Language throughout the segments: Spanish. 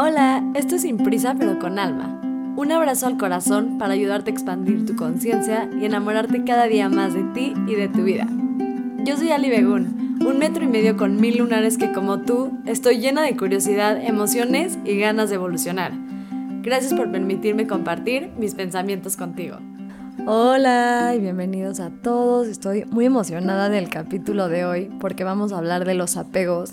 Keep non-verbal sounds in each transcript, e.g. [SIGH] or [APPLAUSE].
Hola, esto es Sin Prisa pero con Alma. Un abrazo al corazón para ayudarte a expandir tu conciencia y enamorarte cada día más de ti y de tu vida. Yo soy Ali Begun, un metro y medio con mil lunares que como tú estoy llena de curiosidad, emociones y ganas de evolucionar. Gracias por permitirme compartir mis pensamientos contigo. Hola y bienvenidos a todos. Estoy muy emocionada del capítulo de hoy porque vamos a hablar de los apegos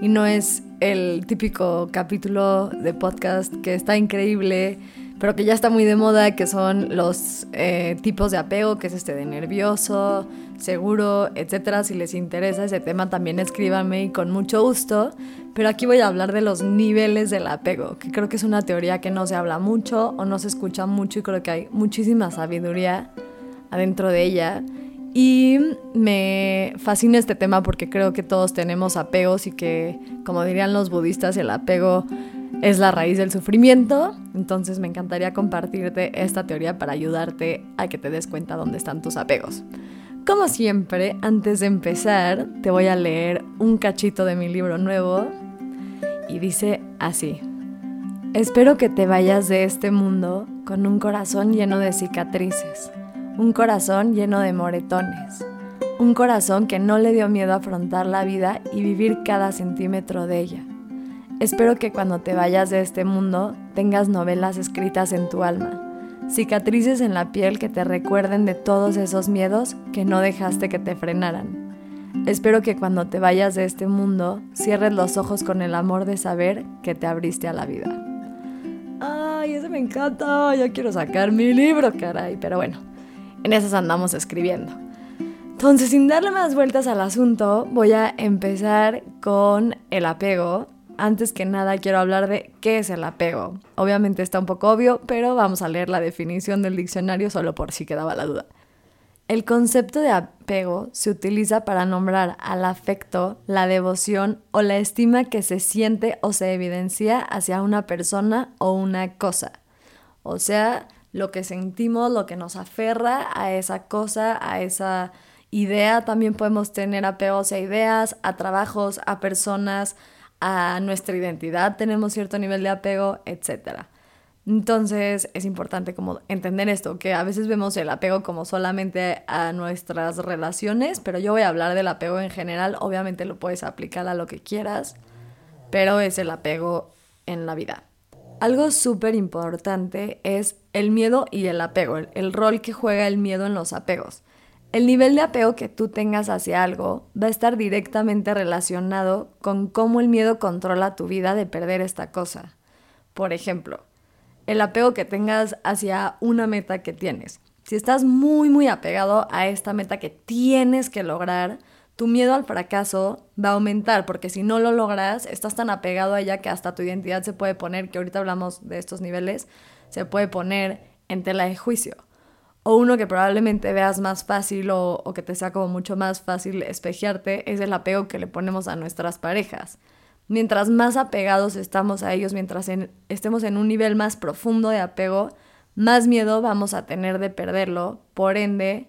y no es el típico capítulo de podcast que está increíble, pero que ya está muy de moda, que son los eh, tipos de apego, que es este de nervioso, seguro, etcétera. Si les interesa ese tema, también escríbanme y con mucho gusto. Pero aquí voy a hablar de los niveles del apego, que creo que es una teoría que no se habla mucho o no se escucha mucho y creo que hay muchísima sabiduría adentro de ella. Y me fascina este tema porque creo que todos tenemos apegos y que, como dirían los budistas, el apego es la raíz del sufrimiento. Entonces me encantaría compartirte esta teoría para ayudarte a que te des cuenta dónde están tus apegos. Como siempre, antes de empezar, te voy a leer un cachito de mi libro nuevo y dice así. Espero que te vayas de este mundo con un corazón lleno de cicatrices un corazón lleno de moretones, un corazón que no le dio miedo a afrontar la vida y vivir cada centímetro de ella. Espero que cuando te vayas de este mundo tengas novelas escritas en tu alma, cicatrices en la piel que te recuerden de todos esos miedos que no dejaste que te frenaran. Espero que cuando te vayas de este mundo cierres los ojos con el amor de saber que te abriste a la vida. Ay, ese me encanta, ya quiero sacar mi libro, caray, pero bueno, en esas andamos escribiendo. Entonces, sin darle más vueltas al asunto, voy a empezar con el apego. Antes que nada, quiero hablar de qué es el apego. Obviamente está un poco obvio, pero vamos a leer la definición del diccionario solo por si quedaba la duda. El concepto de apego se utiliza para nombrar al afecto, la devoción o la estima que se siente o se evidencia hacia una persona o una cosa. O sea, lo que sentimos, lo que nos aferra a esa cosa, a esa idea. También podemos tener apegos a ideas, a trabajos, a personas, a nuestra identidad. Tenemos cierto nivel de apego, etc. Entonces es importante como entender esto, que a veces vemos el apego como solamente a nuestras relaciones, pero yo voy a hablar del apego en general. Obviamente lo puedes aplicar a lo que quieras, pero es el apego en la vida. Algo súper importante es el miedo y el apego, el, rol que juega el miedo en los apegos. El nivel de apego que tú tengas hacia algo va a estar directamente relacionado con cómo el miedo controla tu vida de perder esta cosa. Por ejemplo, el apego que tengas hacia una meta que tienes. Si estás muy, muy apegado a esta meta que tienes que lograr, tu miedo al fracaso va a aumentar, porque si no lo logras, estás tan apegado a ella que hasta tu identidad se puede poner, que ahorita hablamos de estos niveles, se puede poner en tela de juicio. O uno que probablemente veas más fácil o, que te sea como mucho más fácil espejearte es el apego que le ponemos a nuestras parejas. Mientras más apegados estamos a ellos, mientras estemos en un nivel más profundo de apego, más miedo vamos a tener de perderlo. Por ende,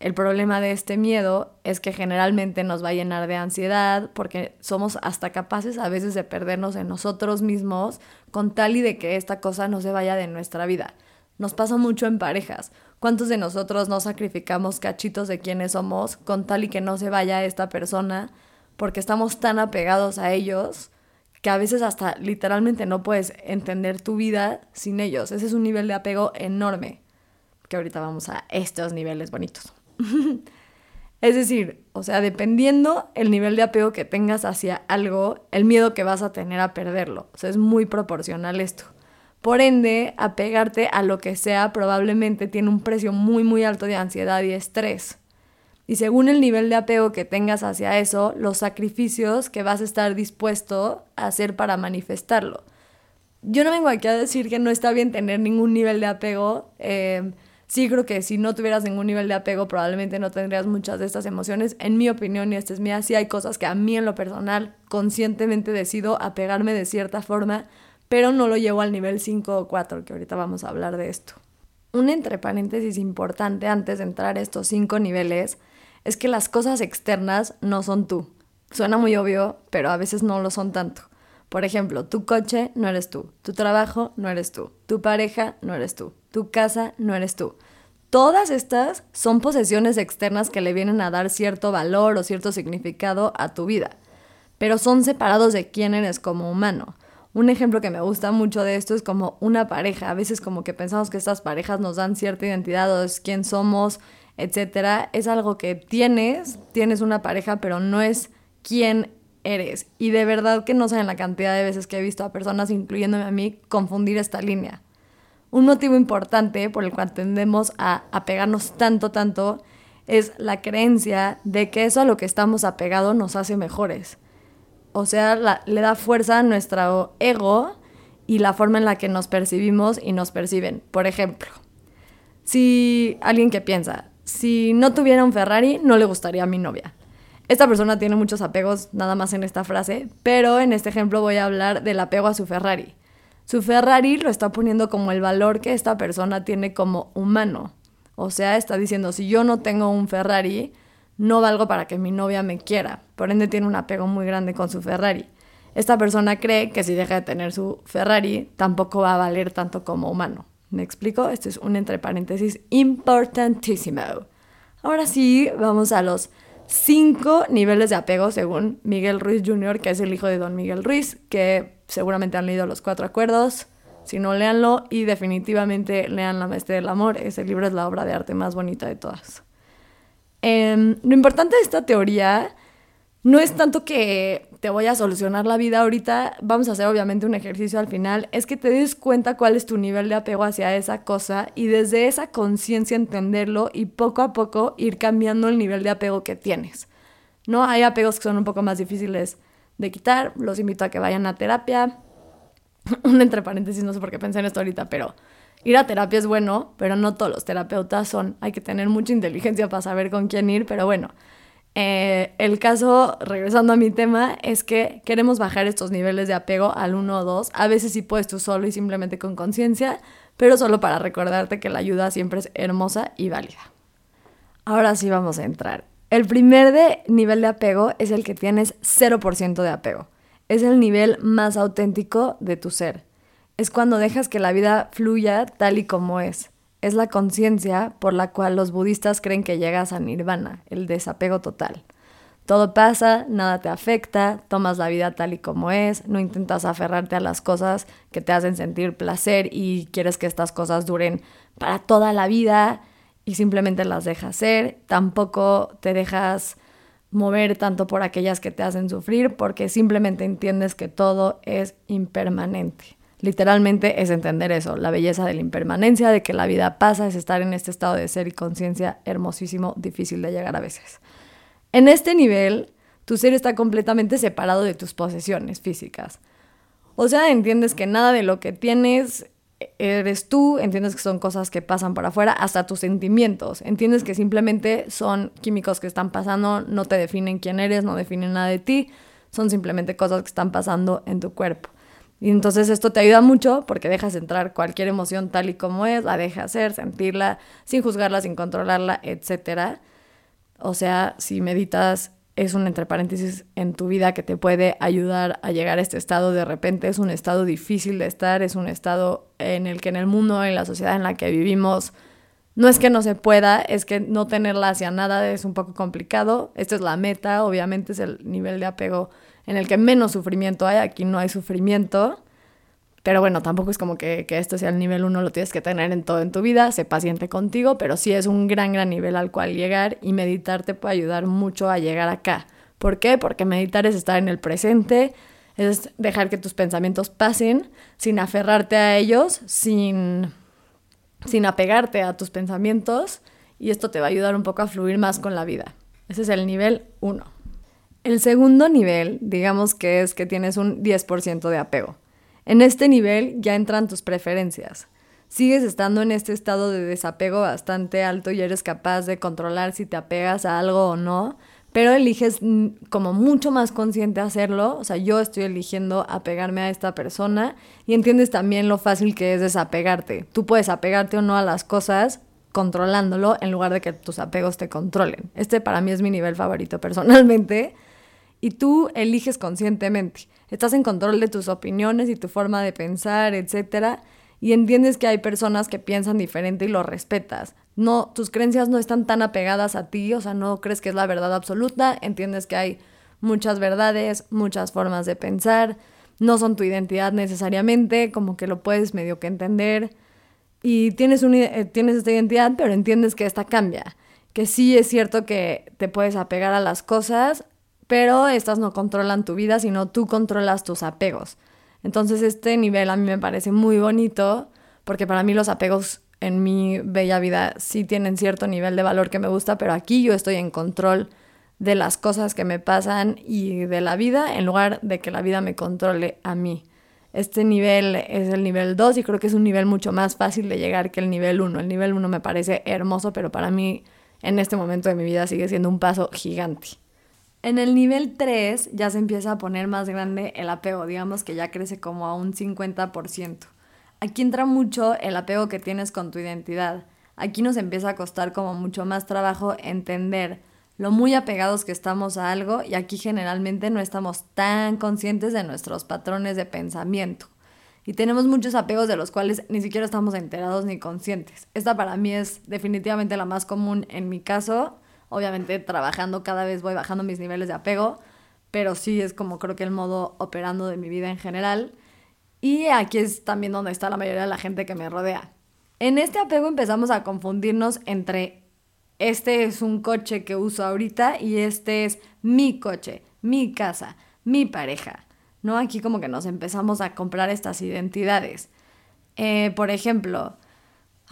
el problema de este miedo es que generalmente nos va a llenar de ansiedad porque somos hasta capaces a veces de perdernos en nosotros mismos con tal y de que esta cosa no se vaya de nuestra vida. Nos pasa mucho en parejas. ¿Cuántos de nosotros no sacrificamos cachitos de quienes somos con tal y que no se vaya esta persona porque estamos tan apegados a ellos que a veces hasta literalmente no puedes entender tu vida sin ellos? Ese es un nivel de apego enorme. Que ahorita vamos a estos niveles bonitos. [LAUGHS] es decir, o sea, dependiendo el nivel de apego que tengas hacia algo, el miedo que vas a tener a perderlo. O sea, es muy proporcional esto. Por ende, apegarte a lo que sea probablemente tiene un precio muy, muy alto de ansiedad y estrés. Y según el nivel de apego que tengas hacia eso, los sacrificios que vas a estar dispuesto a hacer para manifestarlo. Yo no vengo aquí a decir que no está bien tener ningún nivel de apego. Eh, sí creo que si no tuvieras ningún nivel de apego probablemente no tendrías muchas de estas emociones. En mi opinión, y esta es mía, sí hay cosas que a mí en lo personal conscientemente decido apegarme de cierta forma, pero no lo llevo al nivel 5 o 4, que ahorita vamos a hablar de esto. Un entre paréntesis importante antes de entrar a estos cinco niveles es que las cosas externas no son tú. Suena muy obvio, pero a veces no lo son tanto. Por ejemplo, tu coche no eres tú, tu trabajo no eres tú, tu pareja no eres tú, tu casa no eres tú. Todas estas son posesiones externas que le vienen a dar cierto valor o cierto significado a tu vida, pero son separados de quién eres como humano. Un ejemplo que me gusta mucho de esto es como una pareja. A veces como que pensamos que estas parejas nos dan cierta identidad o es quién somos, etcétera. Es algo que tienes, tienes una pareja, pero no es quién eres. Y de verdad que no saben la cantidad de veces que he visto a personas, incluyéndome a mí, confundir esta línea. Un motivo importante por el cual tendemos a apegarnos tanto, tanto, es la creencia de que eso a lo que estamos apegados nos hace mejores. O sea, le da fuerza a nuestro ego y la forma en la que nos percibimos y nos perciben. Por ejemplo, si alguien que piensa, si no tuviera un Ferrari, no le gustaría a mi novia. Esta persona tiene muchos apegos nada más en esta frase, pero en este ejemplo voy a hablar del apego a su Ferrari. Su Ferrari lo está poniendo como el valor que esta persona tiene como humano. O sea, está diciendo, si yo no tengo un Ferrari, no valgo para que mi novia me quiera. Por ende tiene un apego muy grande con su Ferrari. Esta persona cree que si deja de tener su Ferrari, tampoco va a valer tanto como humano. ¿Me explico? Esto es un entre paréntesis importantísimo. Ahora sí, vamos a los cinco niveles de apego según Miguel Ruiz Jr., que es el hijo de don Miguel Ruiz, que seguramente han leído los cuatro acuerdos. Si no, léanlo y definitivamente lean La Maestría del Amor. Ese libro es la obra de arte más bonita de todas. Em, lo importante de esta teoría no es tanto que te voy a solucionar la vida ahorita, vamos a hacer obviamente un ejercicio al final, es que te des cuenta cuál es tu nivel de apego hacia esa cosa y desde esa conciencia entenderlo y poco a poco ir cambiando el nivel de apego que tienes. ¿No? Hay apegos que son un poco más difíciles de quitar, los invito a que vayan a terapia. [CLEARS THROAT] un entre paréntesis, no sé por qué pensé en esto ahorita, pero ir a terapia es bueno, pero no todos los terapeutas son, hay que tener mucha inteligencia para saber con quién ir, pero bueno. Eh, el caso, regresando a mi tema, es que queremos bajar estos niveles de apego al 1 o 2. A veces sí puedes tú solo y simplemente con conciencia, pero solo para recordarte que la ayuda siempre es hermosa y válida. Ahora sí vamos a entrar. El primer de nivel de apego es el que tienes 0% de apego. Es el nivel más auténtico de tu ser. Es cuando dejas que la vida fluya tal y como es es la conciencia por la cual los budistas creen que llegas a nirvana, el desapego total. Todo pasa, nada te afecta, tomas la vida tal y como es, no intentas aferrarte a las cosas que te hacen sentir placer y quieres que estas cosas duren para toda la vida y simplemente las dejas ser, tampoco te dejas mover tanto por aquellas que te hacen sufrir porque simplemente entiendes que todo es impermanente. Literalmente es entender eso, la belleza de la impermanencia, de que la vida pasa, es estar en este estado de ser y conciencia hermosísimo, difícil de llegar a veces. En este nivel, tu ser está completamente separado de tus posesiones físicas. O sea, entiendes que nada de lo que tienes eres tú, entiendes que son cosas que pasan por afuera, hasta tus sentimientos. Entiendes que simplemente son químicos que están pasando, no te definen quién eres, no definen nada de ti, son simplemente cosas que están pasando en tu cuerpo. Y entonces esto te ayuda mucho porque dejas entrar cualquier emoción tal y como es, la dejas ser, sentirla, sin juzgarla, sin controlarla, etc. O sea, si meditas, es un entre paréntesis en tu vida que te puede ayudar a llegar a este estado de repente. Es un estado difícil de estar, es un estado en el que en el mundo, en la sociedad en la que vivimos, no es que no se pueda, es que no tenerla hacia nada es un poco complicado. Esta es la meta, obviamente es el nivel de apego en el que menos sufrimiento hay, aquí no hay sufrimiento. Pero bueno, tampoco es como que, que esto sea el nivel uno, lo tienes que tener en todo en tu vida, sé paciente contigo, pero sí es un gran, gran nivel al cual llegar y meditar te puede ayudar mucho a llegar acá. ¿Por qué? Porque meditar es estar en el presente, es dejar que tus pensamientos pasen sin aferrarte a ellos, sin, sin apegarte a tus pensamientos y esto te va a ayudar un poco a fluir más con la vida. Ese es el nivel uno. El segundo nivel, digamos que es que tienes un 10% de apego. En este nivel ya entran tus preferencias. Sigues estando en este estado de desapego bastante alto y eres capaz de controlar si te apegas a algo o no, pero eliges como mucho más consciente hacerlo. O sea, yo estoy eligiendo apegarme a esta persona y entiendes también lo fácil que es desapegarte. Tú puedes apegarte o no a las cosas controlándolo en lugar de que tus apegos te controlen. Este para mí es mi nivel favorito personalmente y tú eliges conscientemente. estás en control de tus opiniones y tu forma de pensar, etc. Y entiendes que hay personas que piensan diferente y lo respetas. No, tus creencias no están tan apegadas a ti, o sea, no crees que es la verdad absoluta, entiendes que hay muchas verdades, muchas formas de pensar, no son tu identidad necesariamente, como que lo puedes medio que entender y tienes, un, eh, tienes esta identidad, pero entiendes que esta cambia, que sí es cierto que te puedes apegar a las cosas, pero estas no controlan tu vida, sino tú controlas tus apegos. Entonces este nivel a mí me parece muy bonito, porque para mí los apegos en mi bella vida sí tienen cierto nivel de valor que me gusta, pero aquí yo estoy en control de las cosas que me pasan y de la vida en lugar de que la vida me controle a mí. Este nivel es el nivel 2 y creo que es un nivel mucho más fácil de llegar que el nivel 1. El nivel 1 me parece hermoso, pero para mí en este momento de mi vida sigue siendo un paso gigante. En el nivel 3 ya se empieza a poner más grande el apego, digamos que ya crece como a un 50%. Aquí entra mucho el apego que tienes con tu identidad. Aquí nos empieza a costar como mucho más trabajo entender lo muy apegados que estamos a algo y aquí generalmente no estamos tan conscientes de nuestros patrones de pensamiento. Y tenemos muchos apegos de los cuales ni siquiera estamos enterados ni conscientes. Esta para mí es definitivamente la más común en mi caso. Obviamente trabajando cada vez voy bajando mis niveles de apego, pero sí es como creo que el modo operando de mi vida en general. Y aquí es también donde está la mayoría de la gente que me rodea. En este apego empezamos a confundirnos entre este es un coche que uso ahorita y este es mi coche, mi casa, mi pareja. ¿No? Aquí como que nos empezamos a comprar estas identidades. Eh, por ejemplo,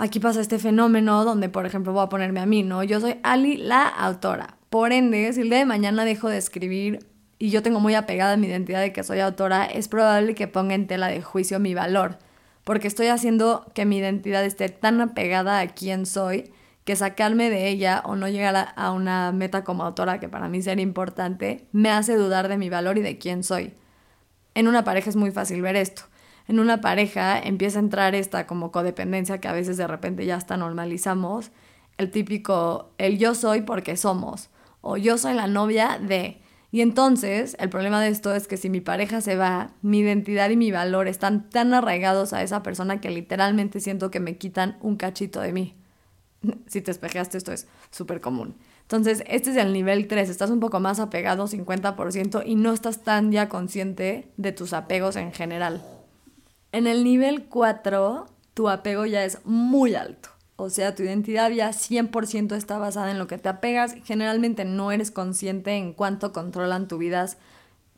aquí pasa este fenómeno donde, por ejemplo, voy a ponerme a mí, ¿no? Yo soy Ali, la autora. Por ende, si el día de mañana dejo de escribir y yo tengo muy apegada mi identidad de que soy autora, es probable que ponga en tela de juicio mi valor, porque estoy haciendo que mi identidad esté tan apegada a quién soy que sacarme de ella o no llegar a, una meta como autora, que para mí sería importante, me hace dudar de mi valor y de quién soy. En una pareja es muy fácil ver esto. En una pareja empieza a entrar esta como codependencia que a veces de repente ya hasta normalizamos. El típico, el yo soy porque somos. O yo soy la novia de. Y entonces, el problema de esto es que si mi pareja se va, mi identidad y mi valor están tan arraigados a esa persona que literalmente siento que me quitan un cachito de mí. [LAUGHS] si te espejeaste, esto es súper común. Entonces, este es el nivel 3, estás un poco más apegado, 50%, y no estás tan ya consciente de tus apegos en general. En el nivel 4, tu apego ya es muy alto. O sea, tu identidad ya 100% está basada en lo que te apegas. Generalmente no eres consciente en cuánto controlan tu vida,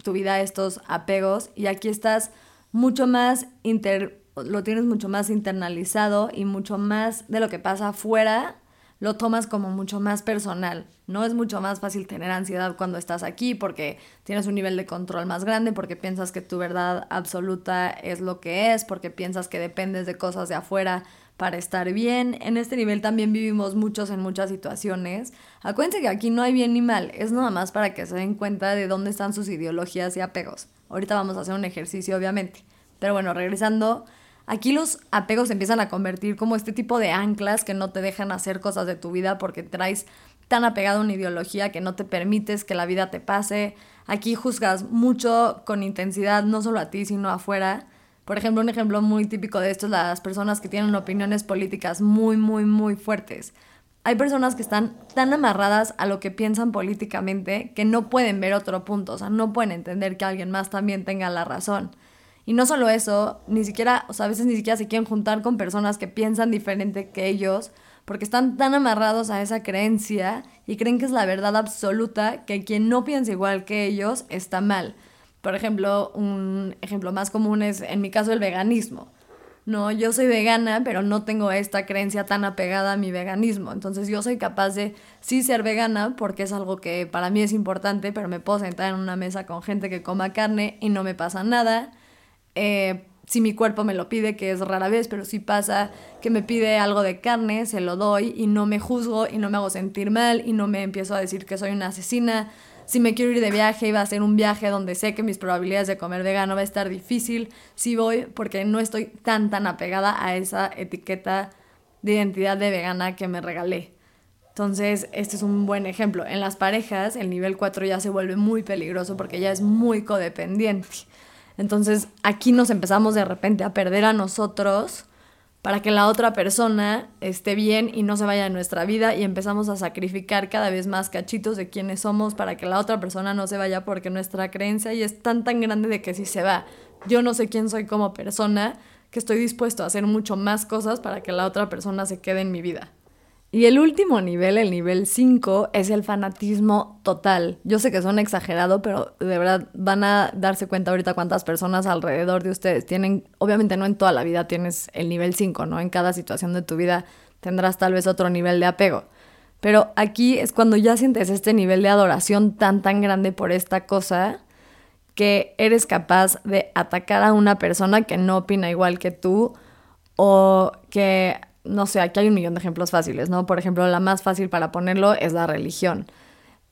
tu vida estos apegos. Y aquí estás mucho más inter lo tienes mucho más internalizado y mucho más de lo que pasa afuera lo tomas como mucho más personal. No es mucho más fácil tener ansiedad cuando estás aquí porque tienes un nivel de control más grande, porque piensas que tu verdad absoluta es lo que es, porque piensas que dependes de cosas de afuera para estar bien. En este nivel también vivimos muchos en muchas situaciones. Acuérdense que aquí no hay bien ni mal, es nada más para que se den cuenta de dónde están sus ideologías y apegos. Ahorita vamos a hacer un ejercicio, obviamente. Pero bueno, regresando Aquí los apegos se empiezan a convertir como este tipo de anclas que no te dejan hacer cosas de tu vida porque traes tan apegado a una ideología que no te permites que la vida te pase. Aquí juzgas mucho con intensidad, no solo a ti, sino afuera. Por ejemplo, un ejemplo muy típico de esto es las personas que tienen opiniones políticas muy, muy, muy fuertes. Hay personas que están tan amarradas a lo que piensan políticamente que no pueden ver otro punto, o sea, no pueden entender que alguien más también tenga la razón. Y no solo eso, ni siquiera, o sea, a veces ni siquiera se quieren juntar con personas que piensan diferente que ellos, porque están tan amarrados a esa creencia y creen que es la verdad absoluta que quien no piensa igual que ellos está mal. Por ejemplo, un ejemplo más común es en mi caso el veganismo. No, yo soy vegana, pero no tengo esta creencia tan apegada a mi veganismo. Entonces yo soy capaz de sí ser vegana porque es algo que para mí es importante, pero me puedo sentar en una mesa con gente que coma carne y no me pasa nada eh, si mi cuerpo me lo pide, que es rara vez, pero si pasa que me pide algo de carne, se lo doy y no me juzgo y no me hago sentir mal y no me empiezo a decir que soy una asesina. Si me quiero ir de viaje y va a ser un viaje donde sé que mis probabilidades de comer vegano va a estar difícil, sí voy porque no estoy tan tan apegada a esa etiqueta de identidad de vegana que me regalé. Entonces, este es un buen ejemplo. En las parejas, el nivel 4 ya se vuelve muy peligroso porque ya es muy codependiente. Entonces aquí nos empezamos de repente a perder a nosotros para que la otra persona esté bien y no se vaya de nuestra vida y empezamos a sacrificar cada vez más cachitos de quienes somos para que la otra persona no se vaya porque nuestra creencia ya es tan tan grande de que si se va, yo no sé quién soy como persona, que estoy dispuesto a hacer mucho más cosas para que la otra persona se quede en mi vida. Y el último nivel, el nivel 5, es el fanatismo total. Yo sé que suena exagerado, pero de verdad van a darse cuenta ahorita cuántas personas alrededor de ustedes tienen, obviamente no en toda la vida tienes el nivel 5, ¿no? En cada situación de tu vida tendrás tal vez otro nivel de apego. Pero aquí es cuando ya sientes este nivel de adoración tan, tan grande por esta cosa que eres capaz de atacar a una persona que no opina igual que tú o que no sé, aquí hay un millón de ejemplos fáciles, ¿no? Por ejemplo, la más fácil para ponerlo es la religión.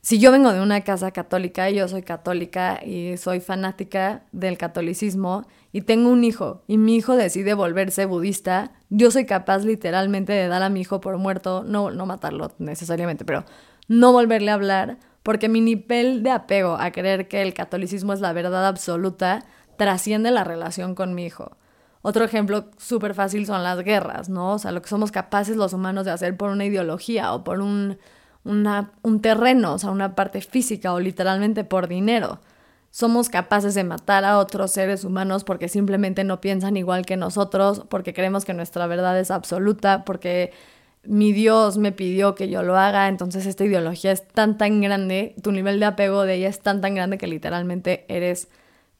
Si yo vengo de una casa católica, y yo soy católica y soy fanática del catolicismo y tengo un hijo y mi hijo decide volverse budista, yo soy capaz literalmente de dar a mi hijo por muerto, no, no matarlo necesariamente, pero no volverle a hablar porque mi nivel de apego a creer que el catolicismo es la verdad absoluta trasciende la relación con mi hijo. Otro ejemplo súper fácil son las guerras, ¿no? O sea, lo que somos capaces los humanos de hacer por una ideología o por un, un terreno, o sea, una parte física o literalmente por dinero. Somos capaces de matar a otros seres humanos porque simplemente no piensan igual que nosotros, porque creemos que nuestra verdad es absoluta, porque mi Dios me pidió que yo lo haga, entonces esta ideología es tan tan grande, tu nivel de apego de ella es tan tan grande que literalmente eres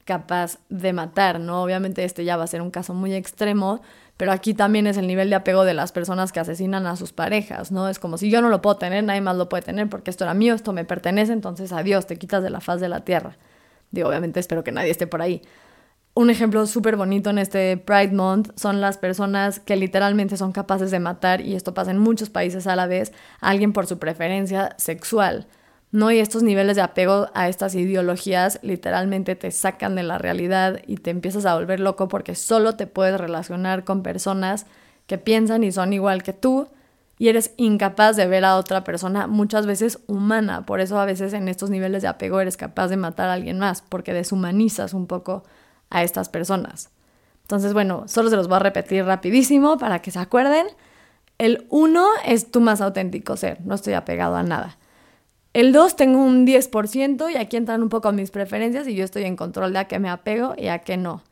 capaz de matar, ¿no? Obviamente este ya va a ser un caso muy extremo, pero aquí también es el nivel de apego de las personas que asesinan a sus parejas, ¿no? Es como si yo no lo puedo tener, nadie más lo puede tener porque esto era mío, esto me pertenece, entonces adiós, te quitas de la faz de la tierra. Digo, obviamente espero que nadie esté por ahí. Un ejemplo súper bonito en este Pride Month son las personas que literalmente son capaces de matar, y esto pasa en muchos países a la vez, a alguien por su preferencia sexual. ¿No? Y estos niveles de apego a estas ideologías literalmente te sacan de la realidad y te empiezas a volver loco porque solo te puedes relacionar con personas que piensan y son igual que tú y eres incapaz de ver a otra persona muchas veces humana. Por eso a veces en estos niveles de apego eres capaz de matar a alguien más porque deshumanizas un poco a estas personas. Entonces, bueno, solo se los voy a repetir rapidísimo para que se acuerden. El uno es tu más auténtico ser, no estoy apegado a nada. El 2 tengo un 10% y aquí entran un poco mis preferencias y yo estoy en control de a qué me apego y a qué no.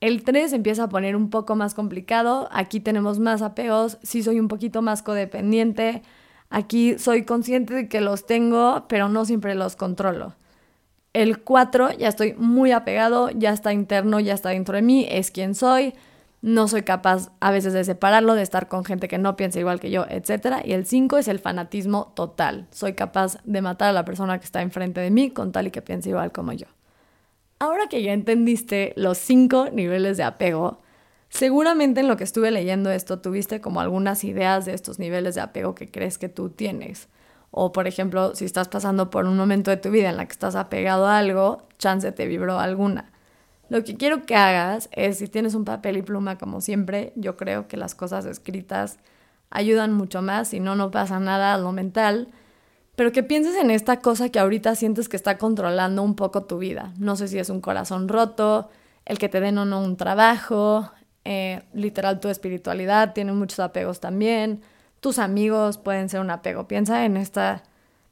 El 3 empieza a poner un poco más complicado, aquí tenemos más apegos, sí soy un poquito más codependiente, aquí soy consciente de que los tengo, pero no siempre los controlo. El 4 ya estoy muy apegado, ya está interno, ya está dentro de mí, es quien soy no soy capaz a veces de separarlo, de estar con gente que no piensa igual que yo, etc. Y el 5 es el fanatismo total. Soy capaz de matar a la persona que está enfrente de mí con tal y que piense igual como yo. Ahora que ya entendiste los cinco niveles de apego, seguramente en lo que estuve leyendo esto tuviste como algunas ideas de estos niveles de apego que crees que tú tienes. O por ejemplo, si estás pasando por un momento de tu vida en la que estás apegado a algo, chance te vibró alguna. Lo que quiero que hagas es, si tienes un papel y pluma como siempre, yo creo que las cosas escritas ayudan mucho más, si no, no pasa nada a lo mental, pero que pienses en esta cosa que ahorita sientes que está controlando un poco tu vida. No sé si es un corazón roto, el que te den o no un trabajo, eh, literal tu espiritualidad tiene muchos apegos también, tus amigos pueden ser un apego. Piensa en esta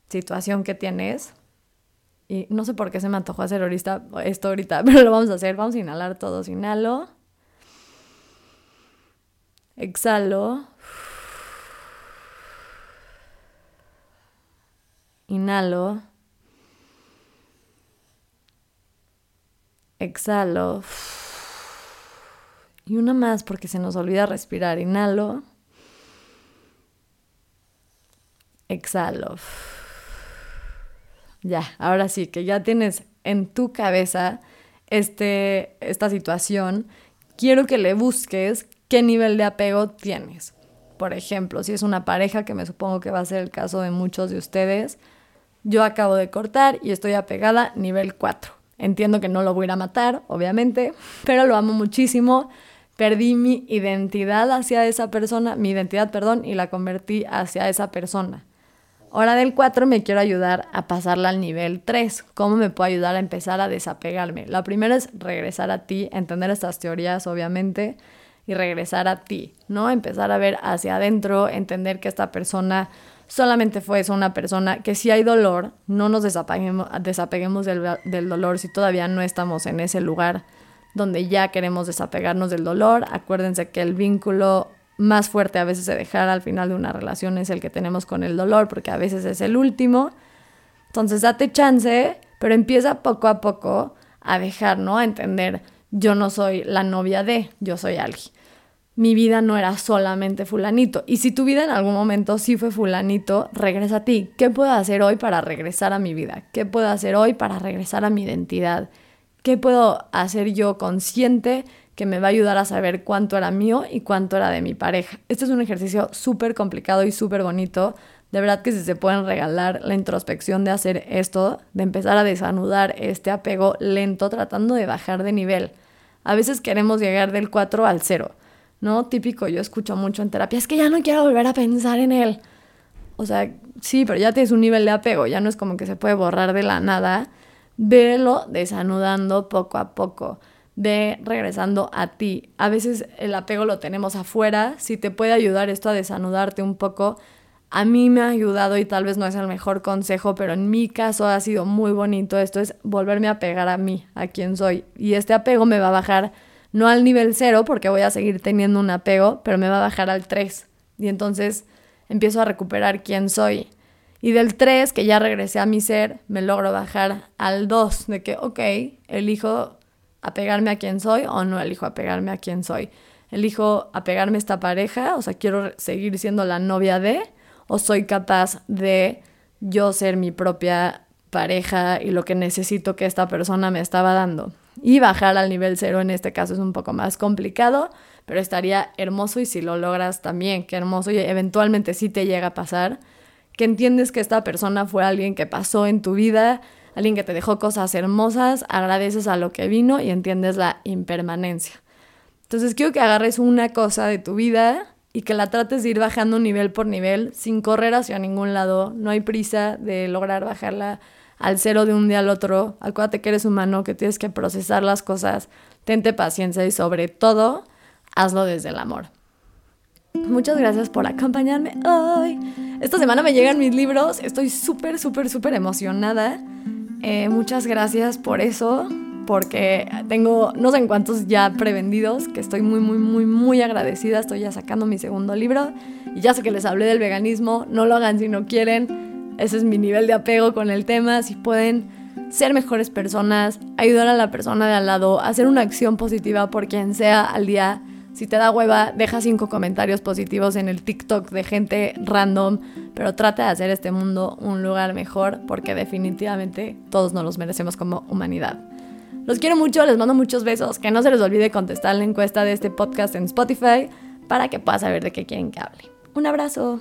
situación que tienes y no sé por qué se me antojó hacer ahorita, esto ahorita, [LAUGHS] pero lo vamos a hacer. Vamos a inhalar todos. Inhalo. Exhalo. Inhalo. Exhalo. Y una más porque se nos olvida respirar. Inhalo. Exhalo. Ya, ahora sí, que ya tienes en tu cabeza este, esta situación, quiero que le busques qué nivel de apego tienes. Por ejemplo, si es una pareja, que me supongo que va a ser el caso de muchos de ustedes, yo acabo de cortar y estoy apegada nivel 4. Entiendo que no lo voy a ir a matar, obviamente, [LAUGHS] pero lo amo muchísimo. Perdí mi identidad hacia esa persona, mi identidad, perdón, y la convertí hacia esa persona. Ahora del 4 me quiero ayudar a pasarla al nivel 3. ¿Cómo me puedo ayudar a empezar a desapegarme? La primera es regresar a ti, entender estas teorías obviamente y regresar a ti, ¿no? Empezar a ver hacia adentro, entender que esta persona solamente fue eso, una persona que si hay dolor, no nos desapeguemos, desapeguemos del, del dolor si todavía no estamos en ese lugar donde ya queremos desapegarnos del dolor. Acuérdense que el vínculo más fuerte a veces de dejar al final de una relación es el que tenemos con el dolor, porque a veces es el último. Entonces date chance, pero empieza poco a poco a dejar, ¿no? A entender, yo no soy la novia de, yo soy alguien. Mi vida no era solamente fulanito. Y si tu vida en algún momento sí fue fulanito, regresa a ti. ¿Qué puedo hacer hoy para regresar a mi vida? ¿Qué puedo hacer hoy para regresar a mi identidad? ¿Qué puedo hacer yo consciente que me va a ayudar a saber cuánto era mío y cuánto era de mi pareja. Este es un ejercicio súper complicado y súper bonito. De verdad que si se pueden regalar la introspección de hacer esto, de empezar a desanudar este apego lento tratando de bajar de nivel. A veces queremos llegar del 4 al 0, ¿no? Típico, yo escucho mucho en terapia, es que ya no quiero volver a pensar en él. O sea, sí, pero ya tienes un nivel de apego, ya no es como que se puede borrar de la nada. Velo desanudando poco a poco de regresando a ti. A veces el apego lo tenemos afuera, si te puede ayudar esto a desanudarte un poco, a mí me ha ayudado y tal vez no es el mejor consejo, pero en mi caso ha sido muy bonito esto, es volverme a pegar a mí, a quien soy. Y este apego me va a bajar no al nivel cero, porque voy a seguir teniendo un apego, pero me va a bajar al 3. Y entonces empiezo a recuperar quién soy. Y del 3, que ya regresé a mi ser, me logro bajar al 2, de que, ok, elijo apegarme a quien soy o no elijo apegarme a quien soy. Elijo apegarme a esta pareja, o sea, quiero seguir siendo la novia de, o soy capaz de yo ser mi propia pareja y lo que necesito que esta persona me estaba dando. Y bajar al nivel cero en este caso es un poco más complicado, pero estaría hermoso y si lo logras también, qué hermoso y eventualmente sí te llega a pasar, que entiendes que esta persona fue alguien que pasó en tu vida alguien que te dejó cosas hermosas, agradeces a lo que vino y entiendes la impermanencia. Entonces quiero que agarres una cosa de tu vida y que la trates de ir bajando nivel por nivel sin correr hacia ningún lado. No hay prisa de lograr bajarla al cero de un día al otro. Acuérdate que eres humano, que tienes que procesar las cosas. Tente paciencia y sobre todo, hazlo desde el amor. Muchas gracias por acompañarme hoy. Esta semana me llegan mis libros. Estoy súper, súper, súper emocionada. Eh, muchas gracias por eso, porque tengo no sé en cuántos ya prevendidos, que estoy muy, muy, muy, muy agradecida. Estoy ya sacando mi segundo libro y ya sé que les hablé del veganismo. No lo hagan si no quieren. Ese es mi nivel de apego con el tema. Si pueden ser mejores personas, ayudar a la persona de al lado, hacer una acción positiva por quien sea al día si te da hueva, deja cinco comentarios positivos en el TikTok de gente random, pero trata de hacer este mundo un lugar mejor porque definitivamente todos nos los merecemos como humanidad. Los quiero mucho, les mando muchos besos. Que no se les olvide contestar la encuesta de este podcast en Spotify para que puedas saber de qué quieren que hable. Un abrazo.